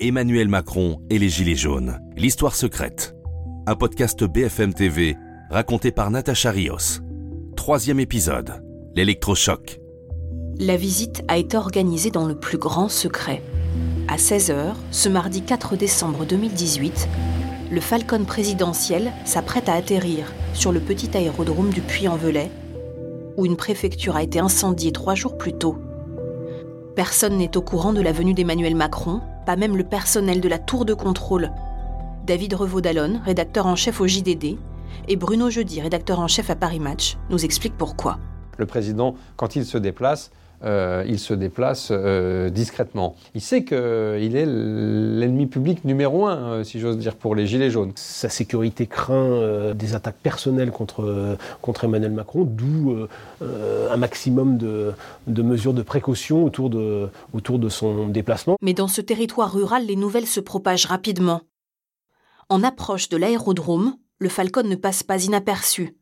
Emmanuel Macron et les Gilets jaunes. L'histoire secrète. Un podcast BFM TV raconté par Natacha Rios. Troisième épisode. L'électrochoc. La visite a été organisée dans le plus grand secret. À 16h, ce mardi 4 décembre 2018, le Falcon présidentiel s'apprête à atterrir sur le petit aérodrome du Puy-en-Velay, où une préfecture a été incendiée trois jours plus tôt. Personne n'est au courant de la venue d'Emmanuel Macron, pas même le personnel de la tour de contrôle. David Revaud-Dallon, rédacteur en chef au JDD, et Bruno Jeudi, rédacteur en chef à Paris Match, nous expliquent pourquoi. Le président, quand il se déplace, euh, il se déplace euh, discrètement. Il sait qu'il est l'ennemi public numéro un, euh, si j'ose dire, pour les Gilets jaunes. Sa sécurité craint des attaques personnelles contre, contre Emmanuel Macron, d'où un maximum de, de, mesures de précaution autour de, autour de son déplacement. Mais dans ce territoire rural, les nouvelles se propagent rapidement. En approche de l'aérodrome, le Falcon ne passe pas inaperçu.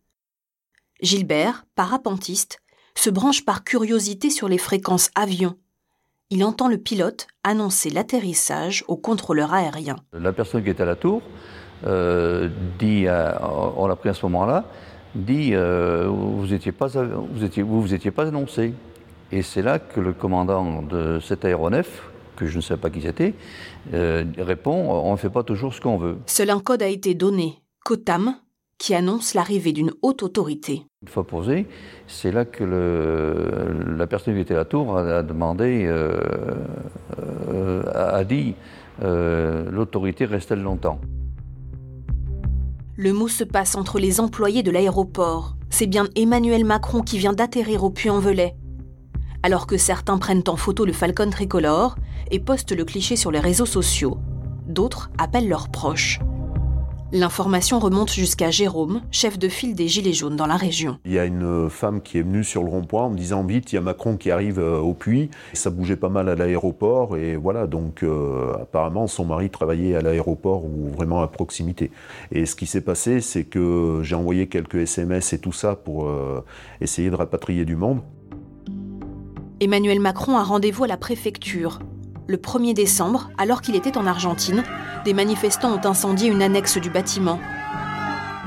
Gilbert, parapentiste, se branche par curiosité sur les fréquences avions. Il entend le pilote annoncer l'atterrissage au contrôleur aérien. La personne qui est à la tour euh, dit, on l'a pris à ce moment-là, dit euh, vous n'étiez pas, vous étiez, vous, vous étiez pas annoncé. Et c'est là que le commandant de cet aéronef, que je ne sais pas qui c'était, euh, répond on ne fait pas toujours ce qu'on veut. Seul un code a été donné, COTAM, qui annonce l'arrivée d'une haute autorité. Une fois posé, c'est là que le, la personne qui était à la tour a, demandé, euh, euh, a dit euh, l'autorité reste-t-elle longtemps? Le mot se passe entre les employés de l'aéroport. C'est bien Emmanuel Macron qui vient d'atterrir au Puy-en-Velay. Alors que certains prennent en photo le Falcon tricolore et postent le cliché sur les réseaux sociaux, d'autres appellent leurs proches. L'information remonte jusqu'à Jérôme, chef de file des Gilets jaunes dans la région. Il y a une femme qui est venue sur le rond-point en me disant vite, il y a Macron qui arrive euh, au puits. Ça bougeait pas mal à l'aéroport et voilà, donc euh, apparemment son mari travaillait à l'aéroport ou vraiment à proximité. Et ce qui s'est passé, c'est que j'ai envoyé quelques SMS et tout ça pour euh, essayer de rapatrier du monde. Emmanuel Macron a rendez-vous à la préfecture le 1er décembre, alors qu'il était en Argentine, des manifestants ont incendié une annexe du bâtiment.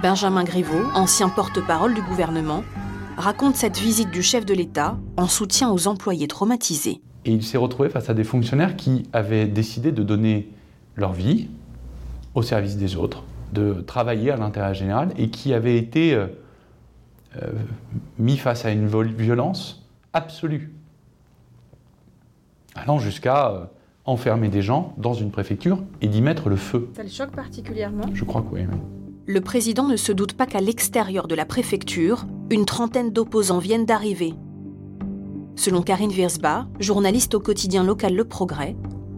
Benjamin Griveaux, ancien porte-parole du gouvernement, raconte cette visite du chef de l'État en soutien aux employés traumatisés. Et il s'est retrouvé face à des fonctionnaires qui avaient décidé de donner leur vie au service des autres, de travailler à l'intérêt général et qui avaient été euh, euh, mis face à une violence absolue allant jusqu'à euh, enfermer des gens dans une préfecture et d'y mettre le feu. Ça le choque particulièrement Je crois que oui. Le président ne se doute pas qu'à l'extérieur de la préfecture, une trentaine d'opposants viennent d'arriver. Selon Karine Wiersba, journaliste au quotidien local Le Progrès,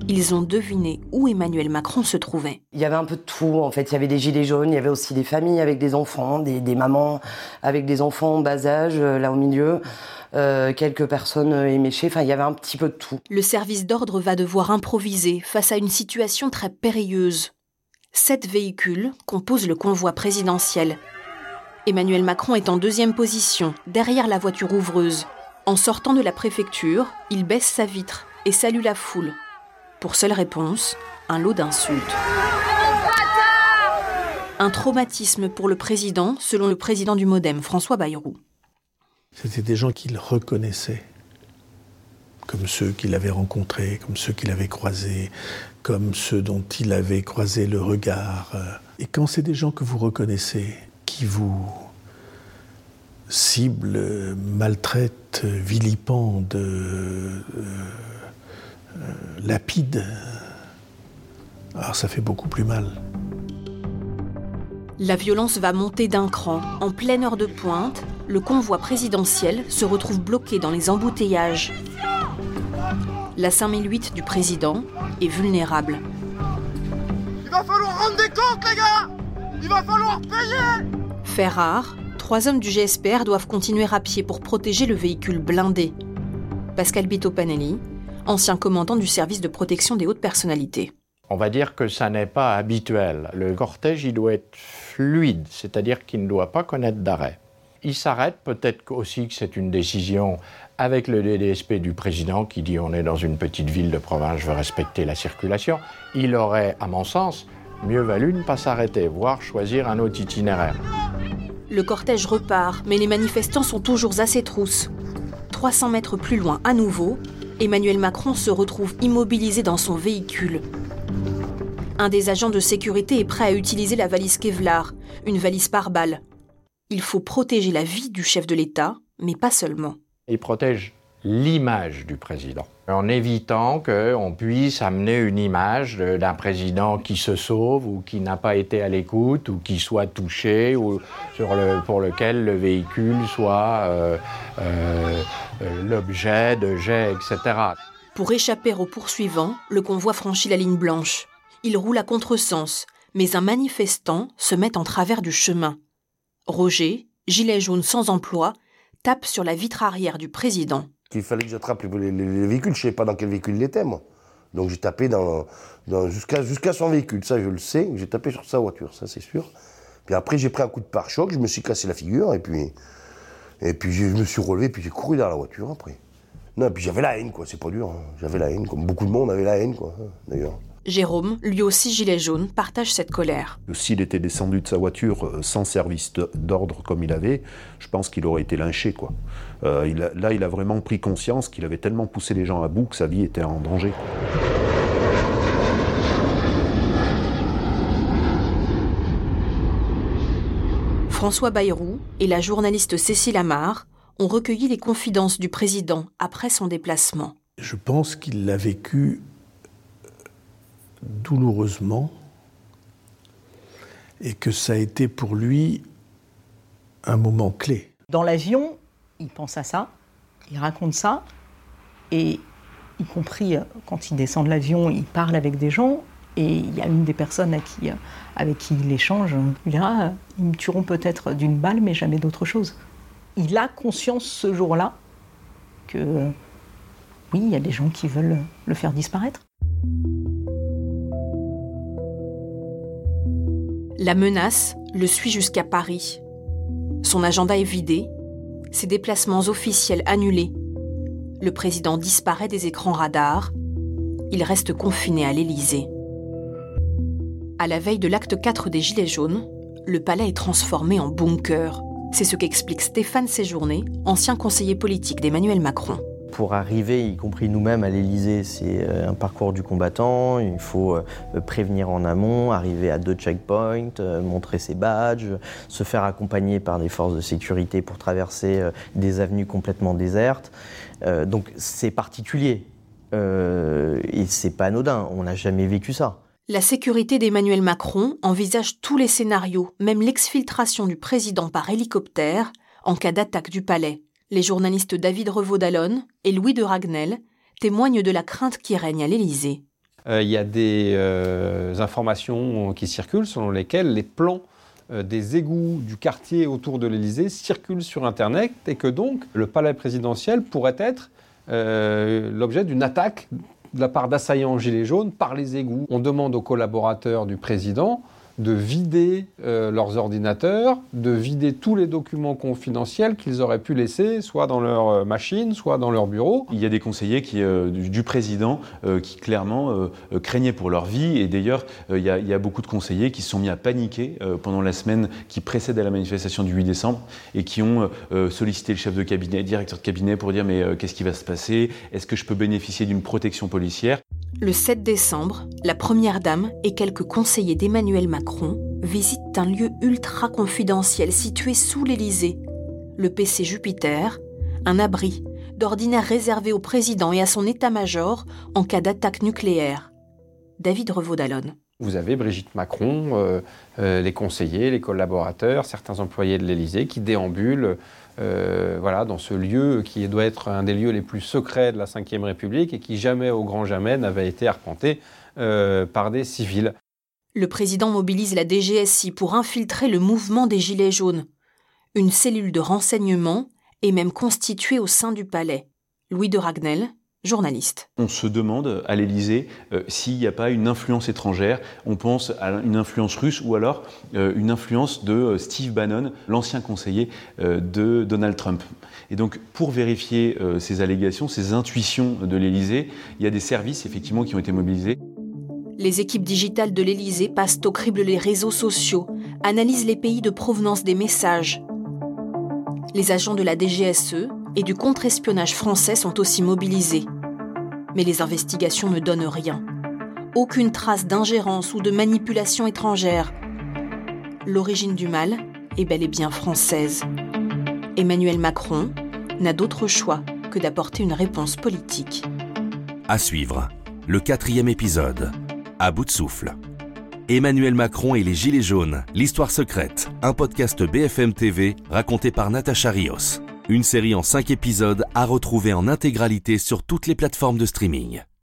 ils ont deviné où Emmanuel Macron se trouvait. Il y avait un peu de tout, en fait. Il y avait des gilets jaunes, il y avait aussi des familles avec des enfants, des, des mamans avec des enfants en bas âge, euh, là au milieu. Euh, quelques personnes éméchées, enfin il y avait un petit peu de tout. Le service d'ordre va devoir improviser face à une situation très périlleuse. Sept véhicules composent le convoi présidentiel. Emmanuel Macron est en deuxième position, derrière la voiture ouvreuse. En sortant de la préfecture, il baisse sa vitre et salue la foule. Pour seule réponse, un lot d'insultes. Un traumatisme pour le président, selon le président du Modem, François Bayrou. C'était des gens qu'il reconnaissait, comme ceux qu'il avait rencontrés, comme ceux qu'il avait croisés, comme ceux dont il avait croisé le regard. Et quand c'est des gens que vous reconnaissez, qui vous ciblent, maltraitent, vilipendent, euh, euh, lapident, alors ça fait beaucoup plus mal. La violence va monter d'un cran. En pleine heure de pointe, le convoi présidentiel se retrouve bloqué dans les embouteillages. La 5008 du président est vulnérable. Il va falloir rendre des comptes, les gars Il va falloir payer Fait rare, trois hommes du GSPR doivent continuer à pied pour protéger le véhicule blindé. Pascal Bito Panelli, ancien commandant du service de protection des hautes personnalités. On va dire que ça n'est pas habituel. Le cortège, il doit être fluide, c'est-à-dire qu'il ne doit pas connaître d'arrêt. il s'arrête, peut-être aussi que c'est une décision avec le DDSP du président qui dit on est dans une petite ville de province, je veux respecter la circulation. Il aurait, à mon sens, mieux valu ne pas s'arrêter, voire choisir un autre itinéraire. Le cortège repart, mais les manifestants sont toujours à ses trousses. 300 mètres plus loin, à nouveau, Emmanuel Macron se retrouve immobilisé dans son véhicule. Un des agents de sécurité est prêt à utiliser la valise Kevlar, une valise par balle. Il faut protéger la vie du chef de l'État, mais pas seulement. Il protège l'image du président, en évitant qu'on puisse amener une image d'un président qui se sauve ou qui n'a pas été à l'écoute ou qui soit touché ou pour lequel le véhicule soit euh, euh, l'objet de jets, etc. Pour échapper aux poursuivants, le convoi franchit la ligne blanche. Il roule à contresens, mais un manifestant se met en travers du chemin. Roger, gilet jaune sans emploi, tape sur la vitre arrière du président. Il fallait que j'attrape les, véhicules, je ne savais pas dans quel véhicule il était, moi. Donc j'ai tapé dans, jusqu'à son véhicule, ça je le sais, j'ai tapé sur sa voiture, ça c'est sûr. Puis après j'ai pris un coup de pare-choc, je me suis cassé la figure, et puis, et puis je me suis relevé, puis j'ai couru dans la voiture après. Non, et puis j'avais la haine, quoi, c'est pas dur. Hein. J'avais la haine, comme beaucoup de monde avait la haine, quoi, hein, d'ailleurs. Jérôme, lui aussi gilet jaune, partage cette colère. S'il était descendu de sa voiture euh, sans service d'ordre comme il avait, je pense qu'il aurait été lynché. Quoi. Euh, là, il a vraiment pris conscience qu'il avait tellement poussé les gens à bout que sa vie était en danger. François Bayrou et la journaliste Cécile Amar ont recueilli les confidences du président après son déplacement. Je pense qu'il l'a vécu douloureusement et que ça a été pour lui un moment clé. Dans l'avion, il pense à ça, il raconte ça, et y compris euh, quand il descend de l'avion, il parle avec des gens, et il y a une des personnes euh, avec qui il échange, il dira, ils me tueront peut-être d'une balle, mais jamais d'autre chose. Il a conscience ce jour-là que oui, il y a des gens qui veulent le faire disparaître. La menace le suit jusqu'à Paris. Son agenda est vidé, ses déplacements officiels annulés. Le président disparaît des écrans radars. Il reste confiné à l'Élysée. À la veille de l'acte 4 des Gilets jaunes, le palais est transformé en bunker. C'est ce qu'explique Stéphane Séjourné, ancien conseiller politique d'Emmanuel Macron pour arriver, y compris nous-mêmes à l'Elysée, c'est euh, un parcours du combattant. Il faut euh, prévenir en amont, arriver à deux checkpoints, euh, montrer ses badges, se faire accompagner par des forces de sécurité pour traverser des avenues complètement désertes. Donc c'est particulier et c'est pas anodin. On n'a jamais vécu ça. La sécurité d'Emmanuel Macron envisage tous les scénarios, même l'exfiltration du président par hélicoptère en cas d'attaque du palais. Les journalistes David Revaud-Dallon et Louis de Ragnel témoignent de la crainte qui règne à l'Élysée. Euh, il y a des euh, informations qui circulent selon lesquelles les plans euh, des égouts du quartier autour de l'Élysée circulent sur Internet et que donc le palais présidentiel pourrait être l'objet d'une attaque de la part d'assaillants gilets jaunes par les égouts. On demande aux collaborateurs du président de vider euh, leurs ordinateurs, de vider tous les documents confidentiels qu'ils auraient pu laisser, soit dans leur euh, machine, soit dans leur bureau. Il y a des conseillers qui, euh, du, président qui clairement craignaient pour leur vie, et d'ailleurs, il, y a beaucoup de conseillers qui se sont mis à paniquer pendant la semaine qui précède à la manifestation du 8 décembre, et qui ont sollicité le chef de cabinet, le directeur de cabinet, pour dire mais qu'est-ce qui va se passer? Est-ce que je peux bénéficier d'une protection policière? Le 7 décembre, la Première Dame et quelques conseillers d'Emmanuel Macron visitent un lieu ultra confidentiel situé sous l'Élysée, le PC Jupiter, un abri d'ordinaire réservé au président et à son état-major en cas d'attaque nucléaire. David Revaud-Dallon. Vous avez Brigitte Macron, euh, euh, les conseillers, les collaborateurs, certains employés de l'Élysée qui déambulent euh, voilà, dans ce lieu qui doit être un des lieux les plus secrets de la Ve République et qui jamais au grand jamais n'avait été arpenté euh, par des civils. Le président mobilise la DGSI pour infiltrer le mouvement des Gilets jaunes. Une cellule de renseignement est même constituée au sein du palais. Louis de Ragnel, journaliste. On se demande à l'Élysée euh, s'il n'y a pas une influence étrangère. On pense à une influence russe ou alors euh, une influence de euh, Steve Bannon, l'ancien conseiller de Donald Trump. Et donc, pour vérifier ces allégations, ces intuitions de l'Élysée, il y a des services effectivement qui ont été mobilisés. Les équipes digitales de l'Élysée passent au crible les réseaux sociaux, analysent les pays de provenance des messages. Les agents de la DGSE et du contre-espionnage français sont aussi mobilisés. Mais les investigations ne donnent rien. Aucune trace d'ingérence ou de manipulation étrangère. L'origine du mal est bel et bien française. Emmanuel Macron n'a d'autre choix que d'apporter une réponse politique. À suivre, le quatrième épisode, à bout de souffle. Emmanuel Macron et les Gilets jaunes, l'histoire secrète, un podcast BFM TV raconté par Natacha Rios. Une série en 5 épisodes à retrouver en intégralité sur toutes les plateformes de streaming.